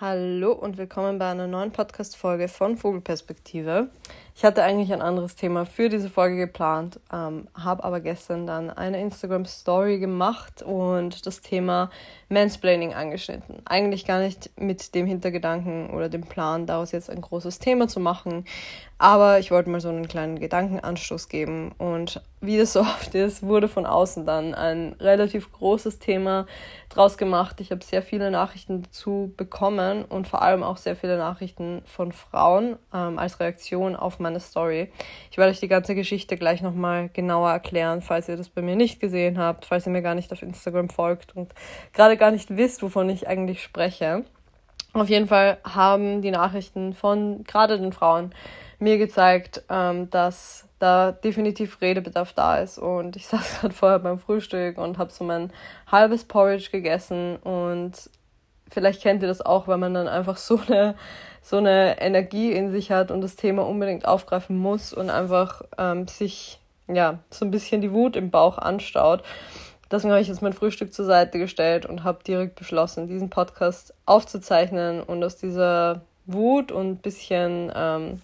Hallo und willkommen bei einer neuen Podcast-Folge von Vogelperspektive. Ich hatte eigentlich ein anderes Thema für diese Folge geplant, ähm, habe aber gestern dann eine Instagram-Story gemacht und das Thema Mansplaining angeschnitten. Eigentlich gar nicht mit dem Hintergedanken oder dem Plan, daraus jetzt ein großes Thema zu machen, aber ich wollte mal so einen kleinen Gedankenanstoß geben und wie das so oft ist, wurde von außen dann ein relativ großes Thema draus gemacht. Ich habe sehr viele Nachrichten dazu bekommen und vor allem auch sehr viele Nachrichten von Frauen ähm, als Reaktion auf meine Story. Ich werde euch die ganze Geschichte gleich nochmal genauer erklären, falls ihr das bei mir nicht gesehen habt, falls ihr mir gar nicht auf Instagram folgt und gerade gar nicht wisst, wovon ich eigentlich spreche. Auf jeden Fall haben die Nachrichten von gerade den Frauen mir gezeigt, ähm, dass da definitiv Redebedarf da ist. Und ich saß gerade vorher beim Frühstück und habe so mein halbes Porridge gegessen. Und vielleicht kennt ihr das auch, wenn man dann einfach so eine, so eine Energie in sich hat und das Thema unbedingt aufgreifen muss und einfach ähm, sich ja so ein bisschen die Wut im Bauch anstaut. Deswegen habe ich jetzt mein Frühstück zur Seite gestellt und habe direkt beschlossen, diesen Podcast aufzuzeichnen und aus dieser Wut und bisschen ähm,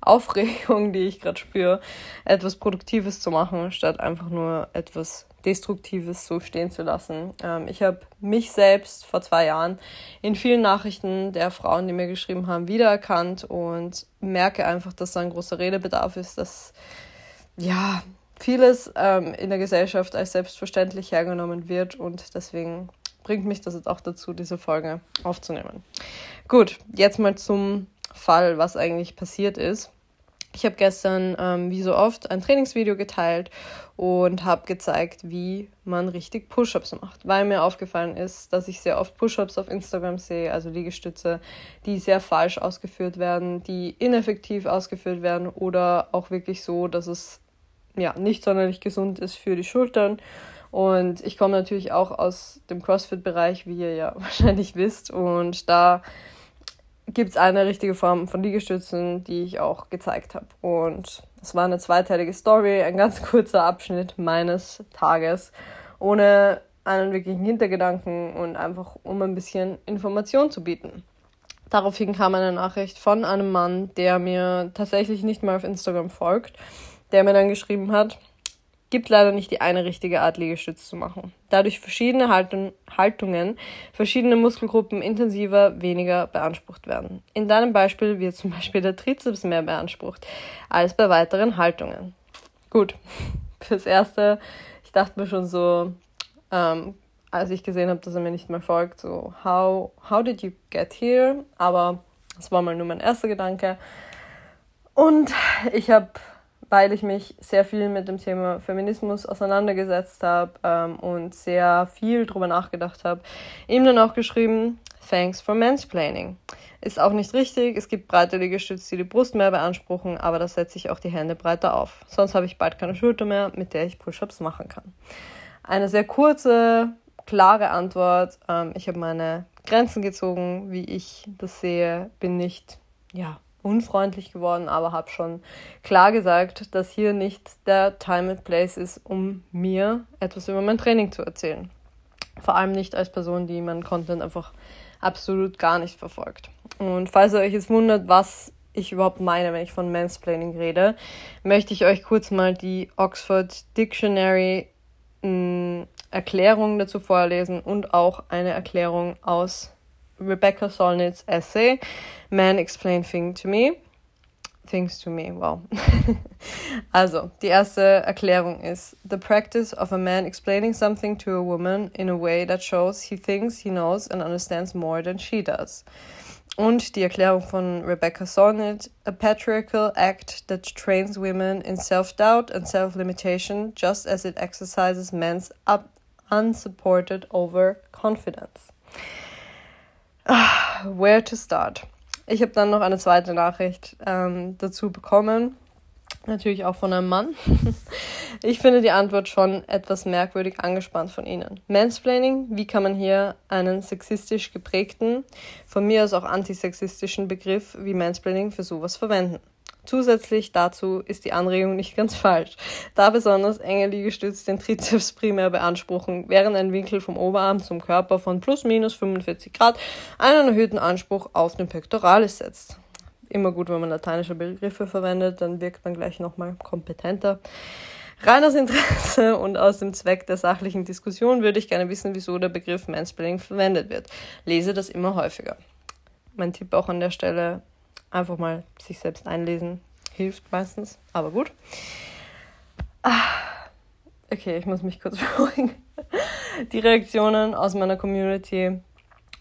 Aufregung, die ich gerade spüre, etwas Produktives zu machen, statt einfach nur etwas Destruktives so stehen zu lassen. Ähm, ich habe mich selbst vor zwei Jahren in vielen Nachrichten der Frauen, die mir geschrieben haben, wiedererkannt und merke einfach, dass da ein großer Redebedarf ist, dass ja vieles ähm, in der Gesellschaft als selbstverständlich hergenommen wird und deswegen bringt mich das jetzt auch dazu, diese Folge aufzunehmen. Gut, jetzt mal zum Fall, was eigentlich passiert ist. Ich habe gestern, ähm, wie so oft, ein Trainingsvideo geteilt und habe gezeigt, wie man richtig Push-ups macht, weil mir aufgefallen ist, dass ich sehr oft Push-ups auf Instagram sehe, also Liegestütze, die sehr falsch ausgeführt werden, die ineffektiv ausgeführt werden oder auch wirklich so, dass es ja nicht sonderlich gesund ist für die Schultern. Und ich komme natürlich auch aus dem CrossFit-Bereich, wie ihr ja wahrscheinlich wisst, und da gibt es eine richtige Form von Liegestützen, die ich auch gezeigt habe. Und es war eine zweiteilige Story, ein ganz kurzer Abschnitt meines Tages, ohne einen wirklichen Hintergedanken und einfach um ein bisschen Information zu bieten. Daraufhin kam eine Nachricht von einem Mann, der mir tatsächlich nicht mal auf Instagram folgt, der mir dann geschrieben hat, gibt leider nicht die eine richtige Art, Liegestütz zu machen. Dadurch verschiedene Haltung, Haltungen, verschiedene Muskelgruppen intensiver, weniger beansprucht werden. In deinem Beispiel wird zum Beispiel der Trizeps mehr beansprucht als bei weiteren Haltungen. Gut, fürs Erste, ich dachte mir schon so, ähm, als ich gesehen habe, dass er mir nicht mehr folgt, so, how, how did you get here? Aber das war mal nur mein erster Gedanke. Und ich habe weil ich mich sehr viel mit dem Thema Feminismus auseinandergesetzt habe ähm, und sehr viel drüber nachgedacht habe, ihm dann auch geschrieben, Thanks for mansplaining. Ist auch nicht richtig, es gibt breite Liegestütze, die die Brust mehr beanspruchen, aber da setze ich auch die Hände breiter auf. Sonst habe ich bald keine Schulter mehr, mit der ich Push-ups machen kann. Eine sehr kurze, klare Antwort. Ähm, ich habe meine Grenzen gezogen, wie ich das sehe, bin nicht, ja, unfreundlich geworden, aber habe schon klar gesagt, dass hier nicht der Time and Place ist, um mir etwas über mein Training zu erzählen. Vor allem nicht als Person, die meinen Content einfach absolut gar nicht verfolgt. Und falls ihr euch jetzt wundert, was ich überhaupt meine, wenn ich von Mansplaining rede, möchte ich euch kurz mal die Oxford Dictionary mh, mm, Erklärung dazu vorlesen und auch eine Erklärung aus Rebecca Solnit's essay, Man Explain Thing to Me. Things to me, wow. also, die erste Erklärung ist: The practice of a man explaining something to a woman in a way that shows he thinks he knows and understands more than she does. Und die Erklärung von Rebecca Solnit: A patriarchal act that trains women in self doubt and self limitation, just as it exercises men's unsupported overconfidence. Where to start? Ich habe dann noch eine zweite Nachricht ähm, dazu bekommen. Natürlich auch von einem Mann. Ich finde die Antwort schon etwas merkwürdig angespannt von Ihnen. Mansplaining, wie kann man hier einen sexistisch geprägten, von mir aus auch antisexistischen Begriff wie Mansplaining für sowas verwenden? Zusätzlich dazu ist die Anregung nicht ganz falsch, da besonders enge Liegestütze den Trizeps primär beanspruchen, während ein Winkel vom Oberarm zum Körper von plus minus 45 Grad einen erhöhten Anspruch auf den Pectoralis setzt. Immer gut, wenn man lateinische Begriffe verwendet, dann wirkt man gleich nochmal kompetenter. Rein aus Interesse und aus dem Zweck der sachlichen Diskussion würde ich gerne wissen, wieso der Begriff Mansplaining verwendet wird. Lese das immer häufiger. Mein Tipp auch an der Stelle, einfach mal sich selbst einlesen, hilft meistens, aber gut. Ah, okay, ich muss mich kurz beruhigen. Die Reaktionen aus meiner Community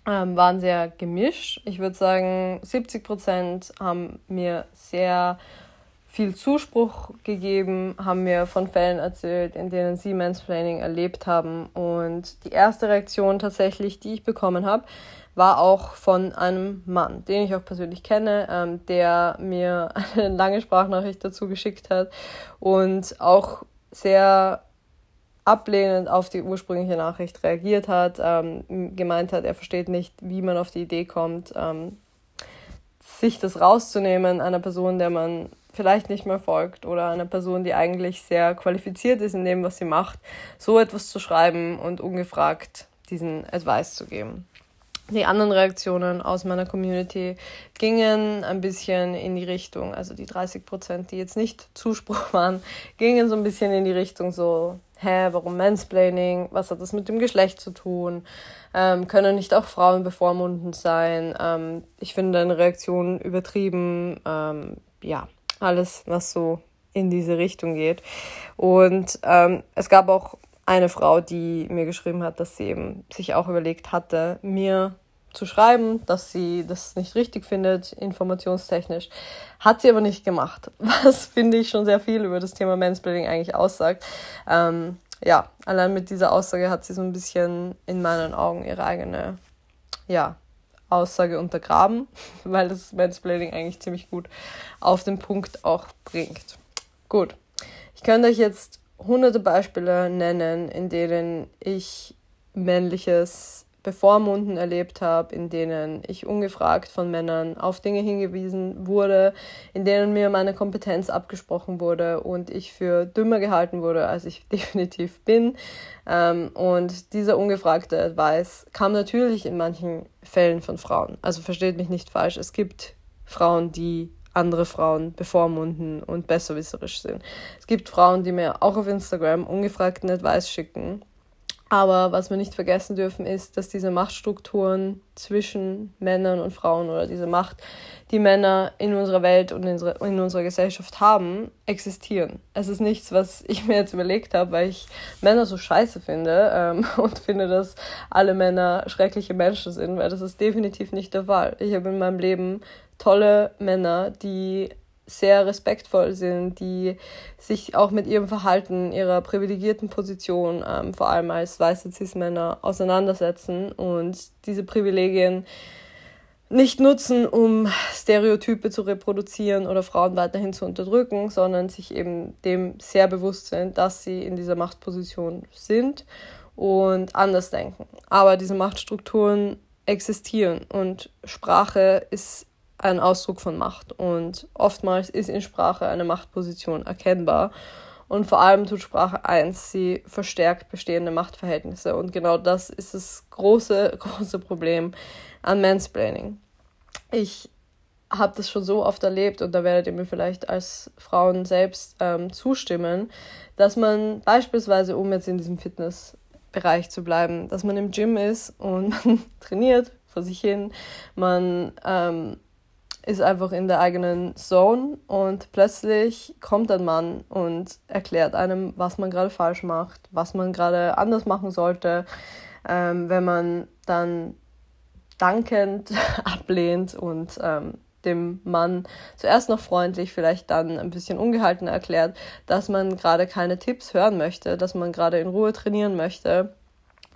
ähm, waren sehr gemischt. Ich würde sagen, 70 Prozent haben mir sehr viel Zuspruch gegeben, haben mir von Fällen erzählt, in denen sie Mansplaining erlebt haben. Und die erste Reaktion tatsächlich, die ich bekommen habe, war auch von einem Mann, den ich auch persönlich kenne, ähm, der mir eine lange Sprachnachricht dazu geschickt hat und auch sehr ablehnend auf die ursprüngliche Nachricht reagiert hat, ähm, gemeint hat, er versteht nicht, wie man auf die Idee kommt, ähm, sich das rauszunehmen, einer Person, der man vielleicht nicht mehr folgt oder einer Person, die eigentlich sehr qualifiziert ist in dem, was sie macht, so etwas zu schreiben und ungefragt diesen Advice zu geben. Die anderen Reaktionen aus meiner Community gingen ein bisschen in die Richtung, also die 30 Prozent, die jetzt nicht Zuspruch waren, gingen so ein bisschen in die Richtung so, hä, warum Mansplaining? Was hat das mit dem Geschlecht zu tun? Ähm, können nicht auch Frauen bevormundend sein? Ähm, ich finde deine Reaktion übertrieben. Ähm, ja, alles, was so in diese Richtung geht. Und ähm, es gab auch eine Frau, die mir geschrieben hat, dass sie eben sich auch überlegt hatte, mir zu schreiben, dass sie das nicht richtig findet, informationstechnisch. Hat sie aber nicht gemacht, was finde ich schon sehr viel über das Thema Mansplaining eigentlich aussagt. Ähm, ja, allein mit dieser Aussage hat sie so ein bisschen in meinen Augen ihre eigene, ja, Aussage untergraben, weil das Mansplaining eigentlich ziemlich gut auf den Punkt auch bringt. Gut, ich könnte euch jetzt hunderte Beispiele nennen, in denen ich männliches Bevormunden erlebt habe, in denen ich ungefragt von Männern auf Dinge hingewiesen wurde, in denen mir meine Kompetenz abgesprochen wurde und ich für dümmer gehalten wurde, als ich definitiv bin. Ähm, und dieser ungefragte Advice kam natürlich in manchen Fällen von Frauen. Also versteht mich nicht falsch, es gibt Frauen, die andere Frauen bevormunden und besserwisserisch sind. Es gibt Frauen, die mir auch auf Instagram ungefragten Advice schicken aber was wir nicht vergessen dürfen, ist, dass diese Machtstrukturen zwischen Männern und Frauen oder diese Macht, die Männer in unserer Welt und in unserer Gesellschaft haben, existieren. Es ist nichts, was ich mir jetzt überlegt habe, weil ich Männer so scheiße finde ähm, und finde, dass alle Männer schreckliche Menschen sind, weil das ist definitiv nicht der Fall. Ich habe in meinem Leben tolle Männer, die sehr respektvoll sind, die sich auch mit ihrem Verhalten, ihrer privilegierten Position, ähm, vor allem als weiße Cis-Männer, auseinandersetzen und diese Privilegien nicht nutzen, um Stereotype zu reproduzieren oder Frauen weiterhin zu unterdrücken, sondern sich eben dem sehr bewusst sind, dass sie in dieser Machtposition sind und anders denken. Aber diese Machtstrukturen existieren und Sprache ist ein Ausdruck von Macht und oftmals ist in Sprache eine Machtposition erkennbar. Und vor allem tut Sprache eins, sie verstärkt bestehende Machtverhältnisse. Und genau das ist das große, große Problem an Mansplaining. Ich habe das schon so oft erlebt und da werdet ihr mir vielleicht als Frauen selbst ähm, zustimmen, dass man beispielsweise, um jetzt in diesem Fitnessbereich zu bleiben, dass man im Gym ist und man trainiert vor sich hin, man ähm, ist einfach in der eigenen Zone und plötzlich kommt ein Mann und erklärt einem, was man gerade falsch macht, was man gerade anders machen sollte. Ähm, wenn man dann dankend ablehnt und ähm, dem Mann zuerst noch freundlich, vielleicht dann ein bisschen ungehalten erklärt, dass man gerade keine Tipps hören möchte, dass man gerade in Ruhe trainieren möchte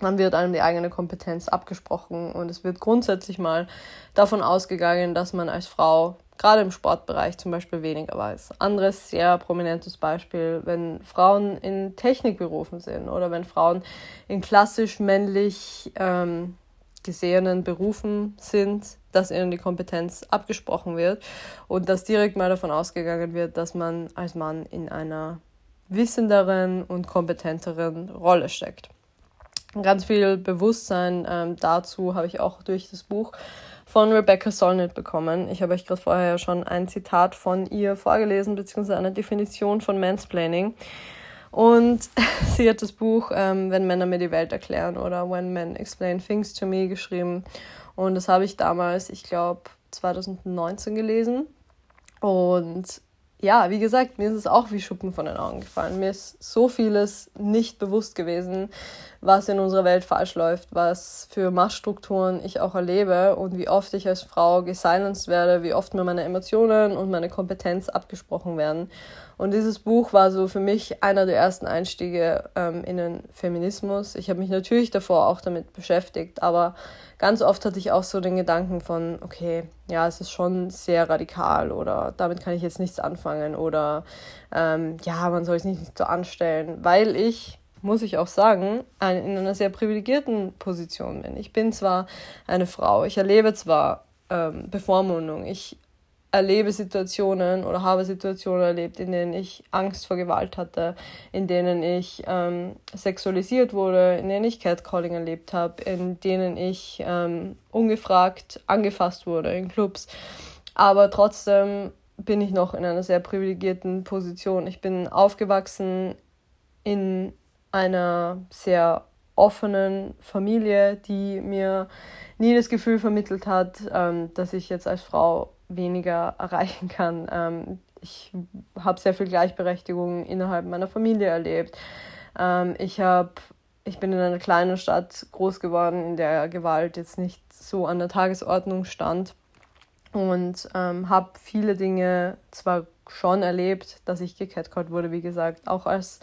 dann wird einem die eigene Kompetenz abgesprochen und es wird grundsätzlich mal davon ausgegangen, dass man als Frau gerade im Sportbereich zum Beispiel weniger weiß. Anderes sehr prominentes Beispiel, wenn Frauen in Technikberufen sind oder wenn Frauen in klassisch männlich ähm, gesehenen Berufen sind, dass ihnen die Kompetenz abgesprochen wird und dass direkt mal davon ausgegangen wird, dass man als Mann in einer wissenderen und kompetenteren Rolle steckt. Ganz viel Bewusstsein ähm, dazu habe ich auch durch das Buch von Rebecca Solnit bekommen. Ich habe euch gerade vorher schon ein Zitat von ihr vorgelesen, beziehungsweise eine Definition von Mansplaining. Und sie hat das Buch ähm, Wenn Männer mir die Welt erklären oder When Men Explain Things to Me geschrieben. Und das habe ich damals, ich glaube, 2019 gelesen. Und ja, wie gesagt, mir ist es auch wie Schuppen von den Augen gefallen. Mir ist so vieles nicht bewusst gewesen, was in unserer Welt falsch läuft, was für Machtstrukturen ich auch erlebe und wie oft ich als Frau gesilenced werde, wie oft mir meine Emotionen und meine Kompetenz abgesprochen werden. Und dieses Buch war so für mich einer der ersten Einstiege ähm, in den Feminismus. Ich habe mich natürlich davor auch damit beschäftigt, aber ganz oft hatte ich auch so den Gedanken von, okay, ja, es ist schon sehr radikal oder damit kann ich jetzt nichts anfangen oder ähm, ja, man soll es nicht so anstellen, weil ich muss ich auch sagen, in einer sehr privilegierten Position bin. Ich bin zwar eine Frau, ich erlebe zwar ähm, Bevormundung, ich erlebe Situationen oder habe Situationen erlebt, in denen ich Angst vor Gewalt hatte, in denen ich ähm, sexualisiert wurde, in denen ich Catcalling erlebt habe, in denen ich ähm, ungefragt angefasst wurde in Clubs. Aber trotzdem bin ich noch in einer sehr privilegierten Position. Ich bin aufgewachsen in einer sehr offenen Familie, die mir nie das Gefühl vermittelt hat, ähm, dass ich jetzt als Frau weniger erreichen kann. Ähm, ich habe sehr viel Gleichberechtigung innerhalb meiner Familie erlebt. Ähm, ich habe ich bin in einer kleinen Stadt groß geworden, in der Gewalt jetzt nicht so an der Tagesordnung stand und ähm, habe viele Dinge zwar schon erlebt, dass ich gecatcallt wurde, wie gesagt, auch als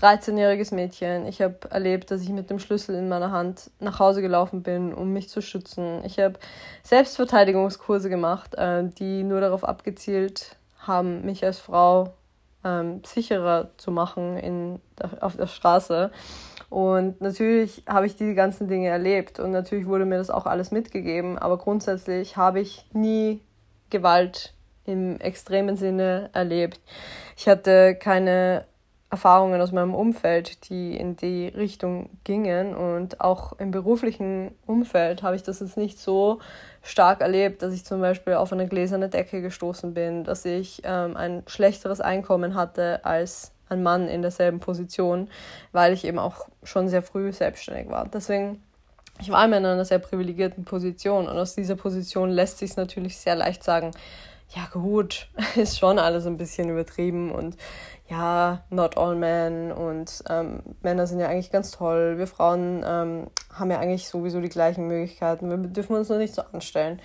13-jähriges Mädchen. Ich habe erlebt, dass ich mit dem Schlüssel in meiner Hand nach Hause gelaufen bin, um mich zu schützen. Ich habe Selbstverteidigungskurse gemacht, äh, die nur darauf abgezielt haben, mich als Frau ähm, sicherer zu machen in, auf der Straße. Und natürlich habe ich diese ganzen Dinge erlebt und natürlich wurde mir das auch alles mitgegeben, aber grundsätzlich habe ich nie Gewalt im extremen Sinne erlebt. Ich hatte keine Erfahrungen aus meinem Umfeld, die in die Richtung gingen. Und auch im beruflichen Umfeld habe ich das jetzt nicht so stark erlebt, dass ich zum Beispiel auf eine gläserne Decke gestoßen bin, dass ich ähm, ein schlechteres Einkommen hatte als ein Mann in derselben Position, weil ich eben auch schon sehr früh selbstständig war. Deswegen, ich war immer in einer sehr privilegierten Position und aus dieser Position lässt sich es natürlich sehr leicht sagen, ja gut, ist schon alles ein bisschen übertrieben und ja, not all men und ähm, Männer sind ja eigentlich ganz toll. Wir Frauen ähm, haben ja eigentlich sowieso die gleichen Möglichkeiten. Wir dürfen uns nur nicht so anstellen.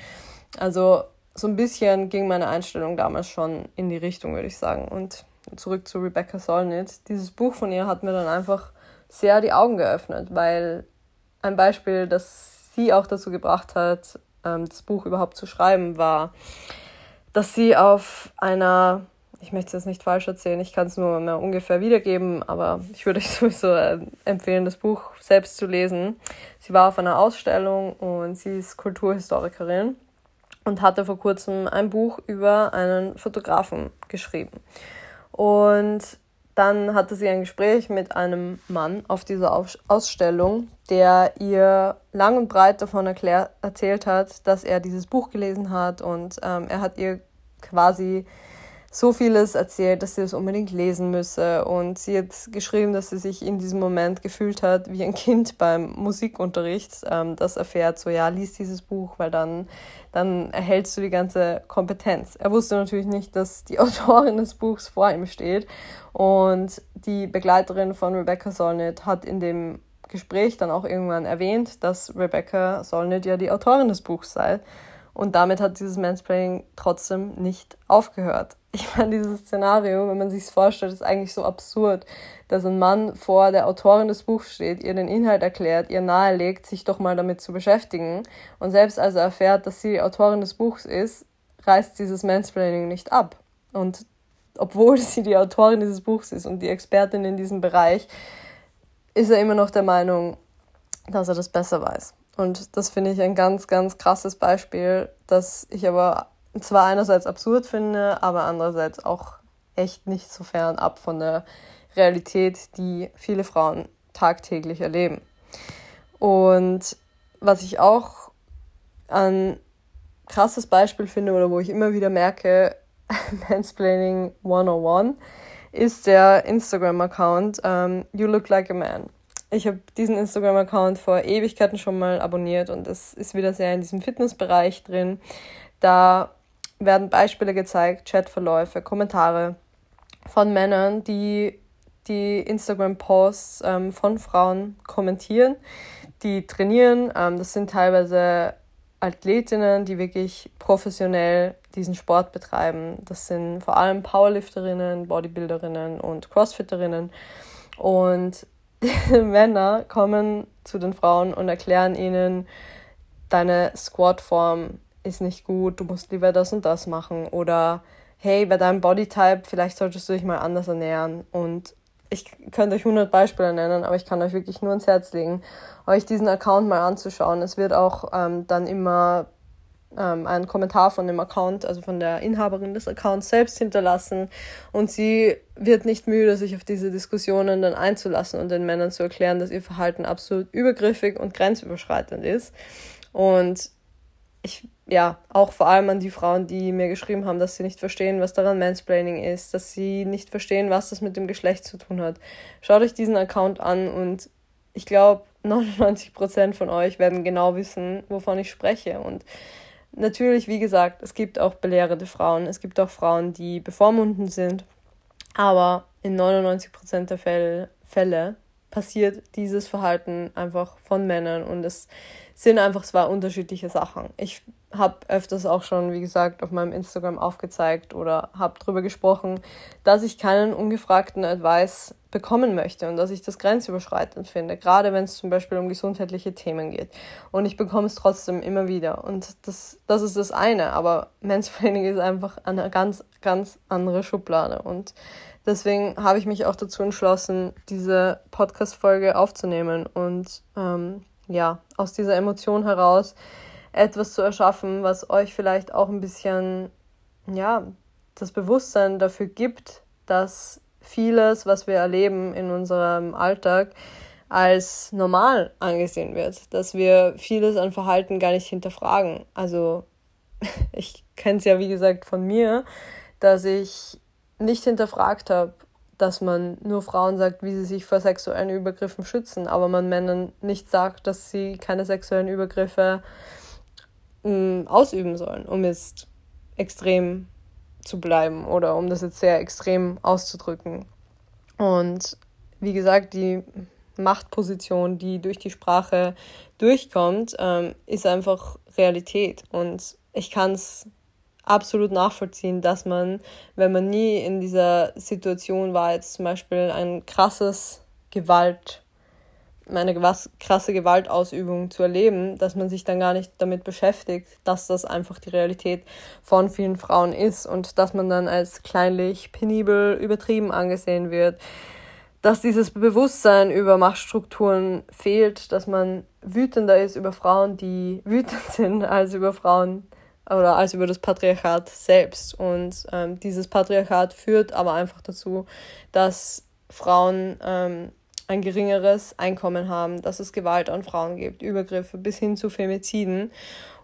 Also so ein bisschen ging meine Einstellung damals schon in die Richtung, würde ich sagen. Und zurück zu Rebecca Solnit. Dieses Buch von ihr hat mir dann einfach sehr die Augen geöffnet, weil ein Beispiel, das sie auch dazu gebracht hat, ähm, das Buch überhaupt zu schreiben, war, dass sie auf einer ich möchte es nicht falsch erzählen, ich kann es nur mehr ungefähr wiedergeben, aber ich würde euch sowieso äh, empfehlen, das Buch selbst zu lesen. Sie war auf einer Ausstellung und sie ist Kulturhistorikerin und hatte vor kurzem ein Buch über einen Fotografen geschrieben. Und dann hatte sie ein Gespräch mit einem Mann auf dieser Ausstellung, der ihr lang und breit davon erklärt, erzählt hat, dass er dieses Buch gelesen hat und ähm, er hat ihr quasi so vieles erzählt, dass sie das unbedingt lesen müsse. Und sie hat geschrieben, dass sie sich in diesem Moment gefühlt hat wie ein Kind beim Musikunterricht, ähm, das erfährt, so ja, lies dieses Buch, weil dann, dann erhältst du die ganze Kompetenz. Er wusste natürlich nicht, dass die Autorin des Buchs vor ihm steht. Und die Begleiterin von Rebecca Solnit hat in dem Gespräch dann auch irgendwann erwähnt, dass Rebecca Solnit ja die Autorin des Buchs sei. Und damit hat dieses Mansplaining trotzdem nicht aufgehört. Ich meine, dieses Szenario, wenn man sich es vorstellt, ist eigentlich so absurd, dass ein Mann vor der Autorin des Buchs steht, ihr den Inhalt erklärt, ihr nahelegt, sich doch mal damit zu beschäftigen. Und selbst als er erfährt, dass sie die Autorin des Buchs ist, reißt dieses Mansplaining nicht ab. Und obwohl sie die Autorin dieses Buchs ist und die Expertin in diesem Bereich, ist er immer noch der Meinung, dass er das besser weiß. Und das finde ich ein ganz, ganz krasses Beispiel, das ich aber zwar einerseits absurd finde, aber andererseits auch echt nicht so fern ab von der Realität, die viele Frauen tagtäglich erleben. Und was ich auch ein krasses Beispiel finde oder wo ich immer wieder merke, Mansplaining 101, ist der Instagram-Account um, ähm, You Look Like a Man. Ich habe diesen Instagram-Account vor Ewigkeiten schon mal abonniert und es ist wieder sehr in diesem Fitnessbereich drin. Da werden Beispiele gezeigt, Chatverläufe, Kommentare von Männern, die die Instagram-Posts ähm, von Frauen kommentieren, die trainieren. Ähm, das sind teilweise Athletinnen, die wirklich professionell diesen Sport betreiben. Das sind vor allem Powerlifterinnen, Bodybuilderinnen und Crossfitterinnen. Und Männer kommen zu den Frauen und erklären ihnen, deine Squat-Form ist nicht gut, du musst lieber das und das machen. Oder hey, bei deinem Bodytype, vielleicht solltest du dich mal anders ernähren. Und ich könnte euch 100 Beispiele nennen, aber ich kann euch wirklich nur ins Herz legen, euch diesen Account mal anzuschauen. Es wird auch ähm, dann immer ähm, ein Kommentar von dem Account, also von der Inhaberin des Accounts selbst hinterlassen und sie wird nicht müde, sich auf diese Diskussionen dann einzulassen und den Männern zu erklären, dass ihr Verhalten absolut übergriffig und grenzüberschreitend ist. Und ich, ja, auch vor allem an die Frauen, die mir geschrieben haben, dass sie nicht verstehen, was daran Mansplaining ist, dass sie nicht verstehen, was das mit dem Geschlecht zu tun hat. Schaut euch diesen Account an und ich glaube, 99% von euch werden genau wissen, wovon ich spreche. Und natürlich, wie gesagt, es gibt auch belehrende Frauen, es gibt auch Frauen, die bevormundend sind, aber in 99% der Fälle, Fälle passiert dieses Verhalten einfach von Männern und es sind einfach zwei unterschiedliche Sachen. Ich habe öfters auch schon, wie gesagt, auf meinem Instagram aufgezeigt oder habe darüber gesprochen, dass ich keinen ungefragten Advice bekommen möchte und dass ich das grenzüberschreitend finde, gerade wenn es zum Beispiel um gesundheitliche Themen geht. Und ich bekomme es trotzdem immer wieder. Und das, das ist das eine, aber Mansplaining ist einfach eine ganz, ganz andere Schublade. Und deswegen habe ich mich auch dazu entschlossen, diese Podcast-Folge aufzunehmen und ähm, ja, aus dieser Emotion heraus etwas zu erschaffen, was euch vielleicht auch ein bisschen, ja, das Bewusstsein dafür gibt, dass vieles, was wir erleben in unserem Alltag, als normal angesehen wird, dass wir vieles an Verhalten gar nicht hinterfragen. Also ich kenne es ja, wie gesagt, von mir, dass ich nicht hinterfragt habe, dass man nur Frauen sagt, wie sie sich vor sexuellen Übergriffen schützen, aber man Männern nicht sagt, dass sie keine sexuellen Übergriffe mh, mm, ausüben sollen, um jetzt extrem zu bleiben oder um das jetzt sehr extrem auszudrücken. Und wie gesagt, die Machtposition, die durch die Sprache durchkommt, ähm, ist einfach Realität. Und ich kann es absolut nachvollziehen, dass man, wenn man nie in dieser Situation war, jetzt zum Beispiel ein krasses Gewalt, eine krasse Gewaltausübung zu erleben, dass man sich dann gar nicht damit beschäftigt, dass das einfach die Realität von vielen Frauen ist und dass man dann als kleinlich, penibel, übertrieben angesehen wird, dass dieses Bewusstsein über Machtstrukturen fehlt, dass man wütender ist über Frauen, die wütend sind, als über Frauen, oder als über das Patriarchat selbst. Und ähm, dieses Patriarchat führt aber einfach dazu, dass Frauen ähm, ein geringeres Einkommen haben, dass es Gewalt an Frauen gibt, Übergriffe bis hin zu Femiziden.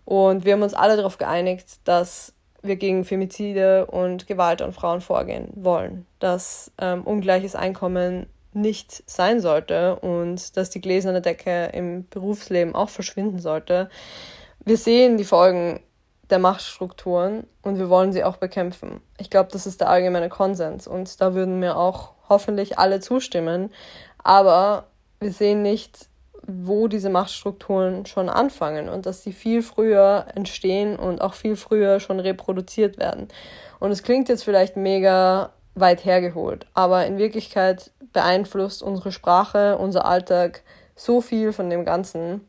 Und wir haben uns alle darauf geeinigt, dass wir gegen Femizide und Gewalt an Frauen vorgehen wollen, dass ähm, ungleiches Einkommen nicht sein sollte und dass die gläserne Decke im Berufsleben auch verschwinden sollte. Wir sehen die Folgen der Machtstrukturen und wir wollen sie auch bekämpfen. Ich glaube, das ist der allgemeine Konsens und da würden mir auch hoffentlich alle zustimmen. Aber wir sehen nicht, wo diese Machtstrukturen schon anfangen und dass sie viel früher entstehen und auch viel früher schon reproduziert werden. Und es klingt jetzt vielleicht mega weit hergeholt, aber in Wirklichkeit beeinflusst unsere Sprache, unser Alltag so viel von dem Ganzen.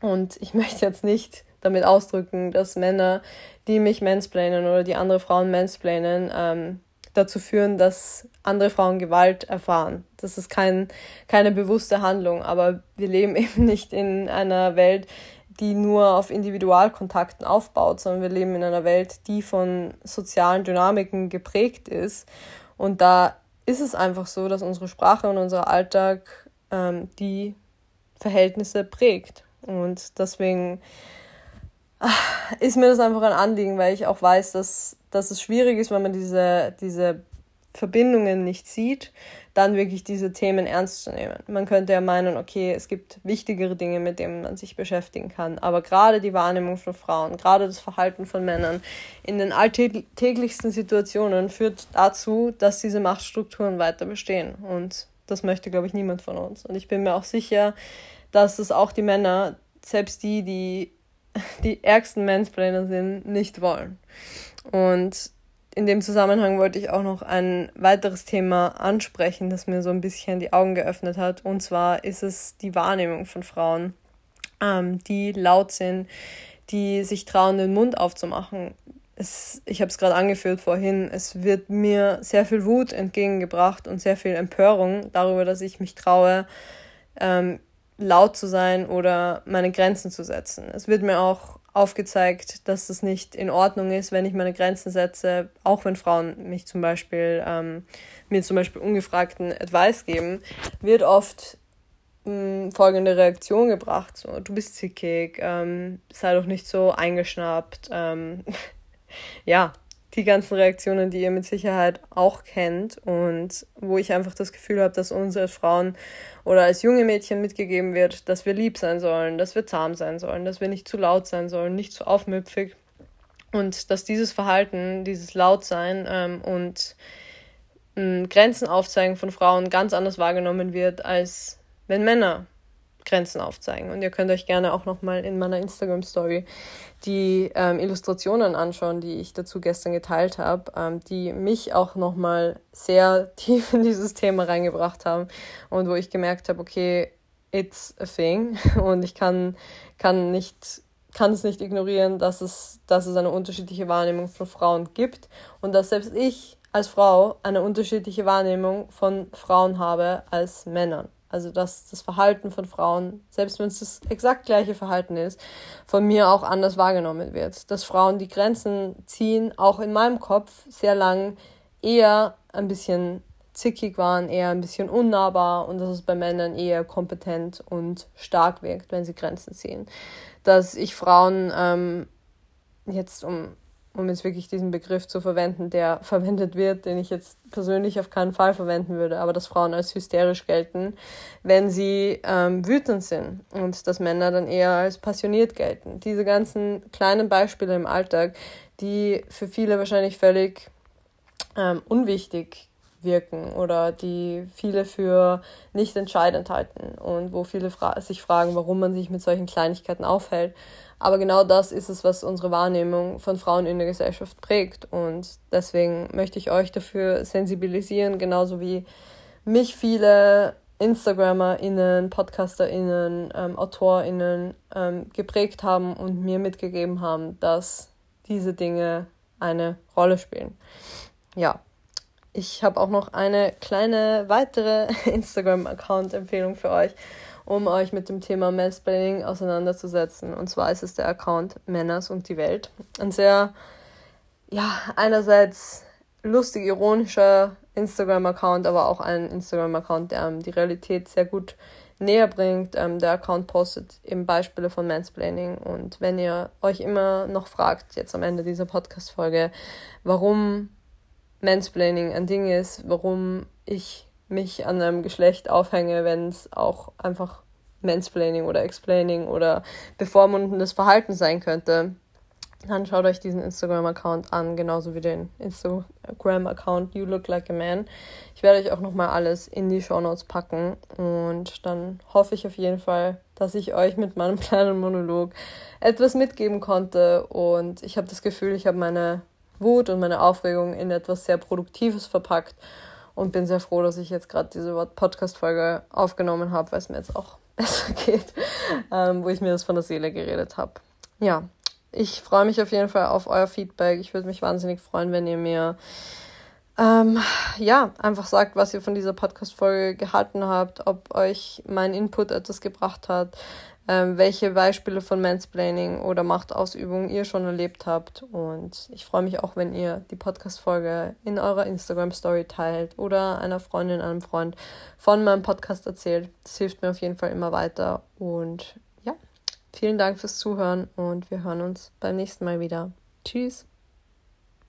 Und ich möchte jetzt nicht damit ausdrücken, dass Männer, die mich mansplainen oder die andere Frauen mansplainen, ähm, dazu führen, dass andere Frauen Gewalt erfahren. Das ist kein, keine bewusste Handlung, aber wir leben eben nicht in einer Welt, die nur auf Individualkontakten aufbaut, sondern wir leben in einer Welt, die von sozialen Dynamiken geprägt ist. Und da ist es einfach so, dass unsere Sprache und unser Alltag ähm, die Verhältnisse prägt. Und deswegen ist mir das einfach ein Anliegen, weil ich auch weiß, dass, dass es schwierig ist, wenn man diese, diese Verbindungen nicht sieht, dann wirklich diese Themen ernst zu nehmen. Man könnte ja meinen, okay, es gibt wichtigere Dinge, mit denen man sich beschäftigen kann. Aber gerade die Wahrnehmung von Frauen, gerade das Verhalten von Männern in den alltäglichsten Situationen führt dazu, dass diese Machtstrukturen weiter bestehen. Und das möchte, glaube ich, niemand von uns. Und ich bin mir auch sicher, dass es auch die Männer, selbst die, die die ärgsten Mansplainer sind, nicht wollen. Und in dem Zusammenhang wollte ich auch noch ein weiteres Thema ansprechen, das mir so ein bisschen die Augen geöffnet hat. Und zwar ist es die Wahrnehmung von Frauen, ähm, die laut sind, die sich trauen, den Mund aufzumachen. Es, ich habe es gerade angeführt vorhin, es wird mir sehr viel Wut entgegengebracht und sehr viel Empörung darüber, dass ich mich traue, ähm, laut zu sein oder meine Grenzen zu setzen. Es wird mir auch aufgezeigt, dass es nicht in Ordnung ist, wenn ich meine Grenzen setze, auch wenn Frauen mich zum Beispiel, ähm, mir zum Beispiel ungefragten Advice geben, wird oft mh, hm, folgende Reaktion gebracht, so, du bist zickig, ähm, sei doch nicht so eingeschnappt, ähm, ja, die ganzen Reaktionen, die ihr mit Sicherheit auch kennt und wo ich einfach das Gefühl habe, dass uns als Frauen oder als junge Mädchen mitgegeben wird, dass wir lieb sein sollen, dass wir zahm sein sollen, dass wir nicht zu laut sein sollen, nicht zu aufmüpfig und dass dieses Verhalten, dieses Lautsein ähm, und ähm, Grenzen aufzeigen von Frauen ganz anders wahrgenommen wird, als wenn Männer Grenzen aufzeigen. Und ihr könnt euch gerne auch nochmal in meiner Instagram-Story die ähm, Illustrationen anschauen, die ich dazu gestern geteilt habe, ähm, die mich auch nochmal sehr tief in dieses Thema reingebracht haben und wo ich gemerkt habe, okay, it's a thing und ich kann, kann nicht kann es nicht ignorieren, dass es, dass es eine unterschiedliche Wahrnehmung von Frauen gibt und dass selbst ich als Frau eine unterschiedliche Wahrnehmung von Frauen habe als Männern. Also dass das Verhalten von Frauen, selbst wenn es das exakt gleiche Verhalten ist, von mir auch anders wahrgenommen wird. Dass Frauen die Grenzen ziehen, auch in meinem Kopf sehr lang eher ein bisschen zickig waren, eher ein bisschen unnahbar und dass es bei Männern eher kompetent und stark wirkt, wenn sie Grenzen ziehen. Dass ich Frauen ähm, jetzt um um jetzt wirklich diesen Begriff zu verwenden, der verwendet wird, den ich jetzt persönlich auf keinen Fall verwenden würde, aber dass Frauen als hysterisch gelten, wenn sie ähm, wütend sind und dass Männer dann eher als passioniert gelten. Diese ganzen kleinen Beispiele im Alltag, die für viele wahrscheinlich völlig ähm, unwichtig wirken oder die viele für nicht entscheidend halten und wo viele fra sich fragen, warum man sich mit solchen Kleinigkeiten aufhält. Aber genau das ist es, was unsere Wahrnehmung von Frauen in der Gesellschaft prägt. Und deswegen möchte ich euch dafür sensibilisieren, genauso wie mich viele InstagrammerInnen, PodcasterInnen, ähm, AutorInnen ähm, geprägt haben und mir mitgegeben haben, dass diese Dinge eine Rolle spielen. Ja, ich habe auch noch eine kleine weitere Instagram-Account-Empfehlung für euch um euch mit dem Thema Mansplaining auseinanderzusetzen. Und zwar ist es der Account Männers und die Welt. Ein sehr, ja, einerseits lustig, ironischer Instagram-Account, aber auch ein Instagram-Account, der ähm, die Realität sehr gut näher bringt. Ähm, der Account postet eben Beispiele von Mansplaining. Und wenn ihr euch immer noch fragt, jetzt am Ende dieser Podcast-Folge, warum Mansplaining ein Ding ist, warum ich mich an einem Geschlecht aufhänge, wenn es auch einfach Mansplaining oder Explaining oder bevormundendes Verhalten sein könnte, dann schaut euch diesen Instagram-Account an, genauso wie den Instagram-Account You Look Like a Man. Ich werde euch auch nochmal alles in die Show Notes packen und dann hoffe ich auf jeden Fall, dass ich euch mit meinem kleinen Monolog etwas mitgeben konnte und ich habe das Gefühl, ich habe meine Wut und meine Aufregung in etwas sehr Produktives verpackt und bin sehr froh, dass ich jetzt gerade diese Podcast-Folge aufgenommen habe, weil es mir jetzt auch besser geht, ähm, wo ich mir das von der Seele geredet habe. Ja, ich freue mich auf jeden Fall auf euer Feedback. Ich würde mich wahnsinnig freuen, wenn ihr mir ähm, ja, einfach sagt, was ihr von dieser Podcast-Folge gehalten habt, ob euch mein Input etwas gebracht hat, ähm, welche Beispiele von Mansplaining oder Machtausübung ihr schon erlebt habt. Und ich freue mich auch, wenn ihr die Podcast-Folge in eurer Instagram-Story teilt oder einer Freundin, einem Freund von meinem Podcast erzählt. Das hilft mir auf jeden Fall immer weiter. Und ja, vielen Dank fürs Zuhören und wir hören uns beim nächsten Mal wieder. Tschüss.